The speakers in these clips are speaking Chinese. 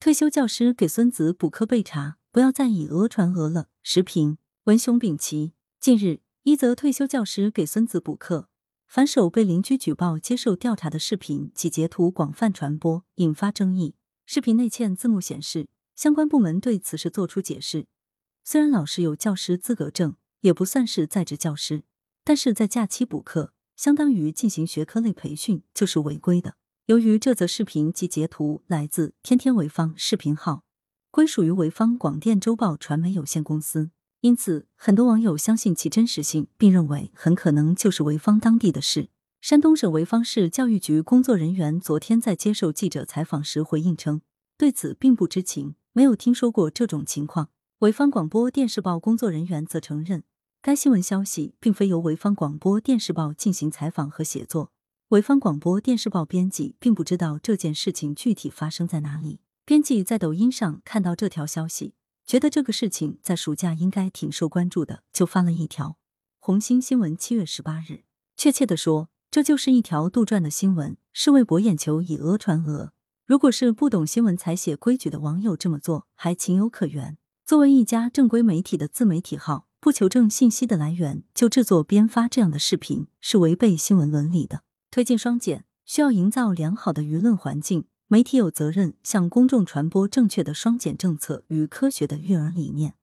退休教师给孙子补课被查，不要再以讹传讹了。时评：文雄丙奇。近日，一则退休教师给孙子补课，反手被邻居举报接受调查的视频及截图广泛传播，引发争议。视频内嵌字幕显示，相关部门对此事作出解释。虽然老师有教师资格证，也不算是在职教师，但是在假期补课，相当于进行学科类培训，就是违规的。由于这则视频及截图来自天天潍坊视频号，归属于潍坊广电周报传媒有限公司，因此很多网友相信其真实性，并认为很可能就是潍坊当地的事。山东省潍坊市教育局工作人员昨天在接受记者采访时回应称，对此并不知情，没有听说过这种情况。潍坊广播电视报工作人员则承认，该新闻消息并非由潍坊广播电视报进行采访和写作。潍坊广播电视报编辑并不知道这件事情具体发生在哪里。编辑在抖音上看到这条消息，觉得这个事情在暑假应该挺受关注的，就发了一条。红星新闻七月十八日，确切的说，这就是一条杜撰的新闻，是为博眼球，以讹传讹。如果是不懂新闻才写规矩的网友这么做，还情有可原。作为一家正规媒体的自媒体号，不求证信息的来源就制作编发这样的视频，是违背新闻伦理的。推进双减需要营造良好的舆论环境，媒体有责任向公众传播正确的双减政策与科学的育儿理念，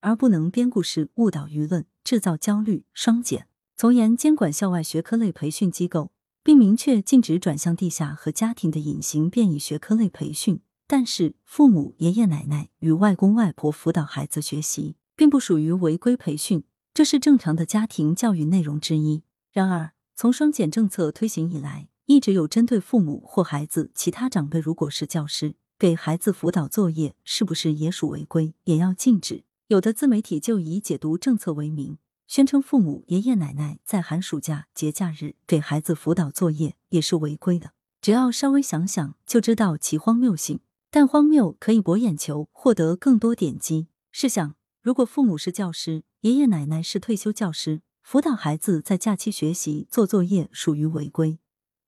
而不能编故事误导舆论，制造焦虑。双减从严监管校外学科类培训机构，并明确禁止转向地下和家庭的隐形变异学科类培训。但是，父母、爷爷奶奶与外公外婆辅导孩子学习，并不属于违规培训，这是正常的家庭教育内容之一。然而，从双减政策推行以来，一直有针对父母或孩子其他长辈，如果是教师给孩子辅导作业，是不是也属违规，也要禁止。有的自媒体就以解读政策为名，宣称父母、爷爷奶奶在寒暑假、节假日给孩子辅导作业也是违规的。只要稍微想想，就知道其荒谬性。但荒谬可以博眼球，获得更多点击。试想，如果父母是教师，爷爷奶奶是退休教师。辅导孩子在假期学习做作业属于违规，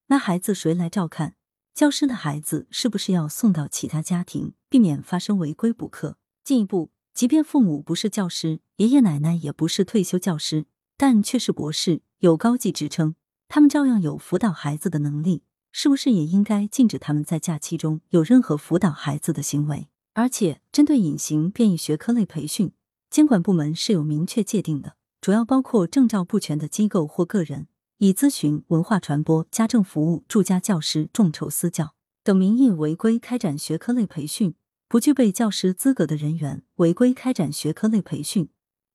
那孩子谁来照看？教师的孩子是不是要送到其他家庭，避免发生违规补课？进一步，即便父母不是教师，爷爷奶奶也不是退休教师，但却是博士，有高级职称，他们照样有辅导孩子的能力，是不是也应该禁止他们在假期中有任何辅导孩子的行为？而且，针对隐形变异学科类培训，监管部门是有明确界定的。主要包括证照不全的机构或个人，以咨询、文化传播、家政服务、住家教师、众筹私教等名义违规开展学科类培训；不具备教师资格的人员违规开展学科类培训；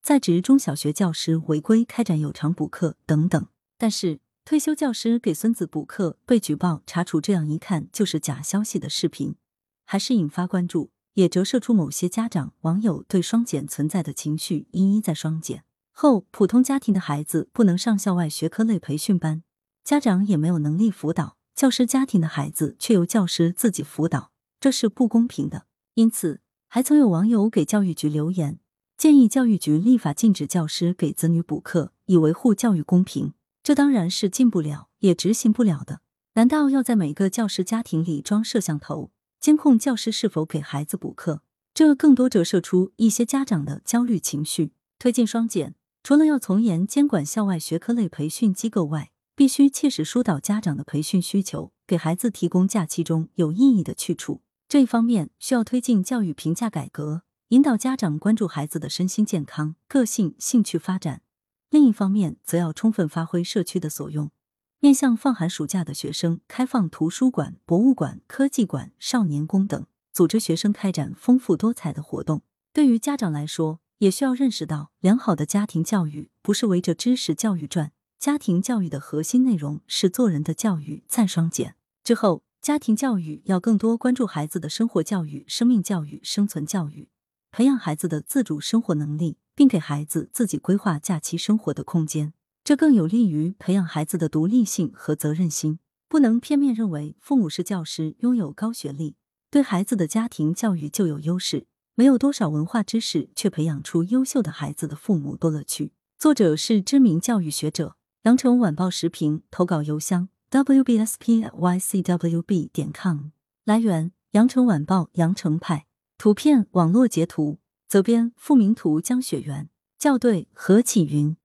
在职中小学教师违规开展有偿补课等等。但是，退休教师给孙子补课被举报查处，这样一看就是假消息的视频，还是引发关注，也折射出某些家长网友对双减存在的情绪。一一在双减。后，普通家庭的孩子不能上校外学科类培训班，家长也没有能力辅导；教师家庭的孩子却由教师自己辅导，这是不公平的。因此，还曾有网友给教育局留言，建议教育局立法禁止教师给子女补课，以维护教育公平。这当然是禁不了，也执行不了的。难道要在每个教师家庭里装摄像头，监控教师是否给孩子补课？这更多折射出一些家长的焦虑情绪。推进双减。除了要从严监管校外学科类培训机构外，必须切实疏导家长的培训需求，给孩子提供假期中有意义的去处。这一方面需要推进教育评价改革，引导家长关注孩子的身心健康、个性、兴趣发展；另一方面，则要充分发挥社区的所用，面向放寒暑假的学生，开放图书馆、博物馆、科技馆、少年宫等，组织学生开展丰富多彩的活动。对于家长来说，也需要认识到，良好的家庭教育不是围着知识教育转，家庭教育的核心内容是做人的教育。再双减之后，家庭教育要更多关注孩子的生活教育、生命教育、生存教育，培养孩子的自主生活能力，并给孩子自己规划假期生活的空间。这更有利于培养孩子的独立性和责任心。不能片面认为父母是教师，拥有高学历，对孩子的家庭教育就有优势。没有多少文化知识，却培养出优秀的孩子的父母多了去。作者是知名教育学者，羊城晚报时评投稿邮箱 wbspycwb 点 com。来源羊城晚报羊城派图片网络截图，责编付明图江雪源校对何启云。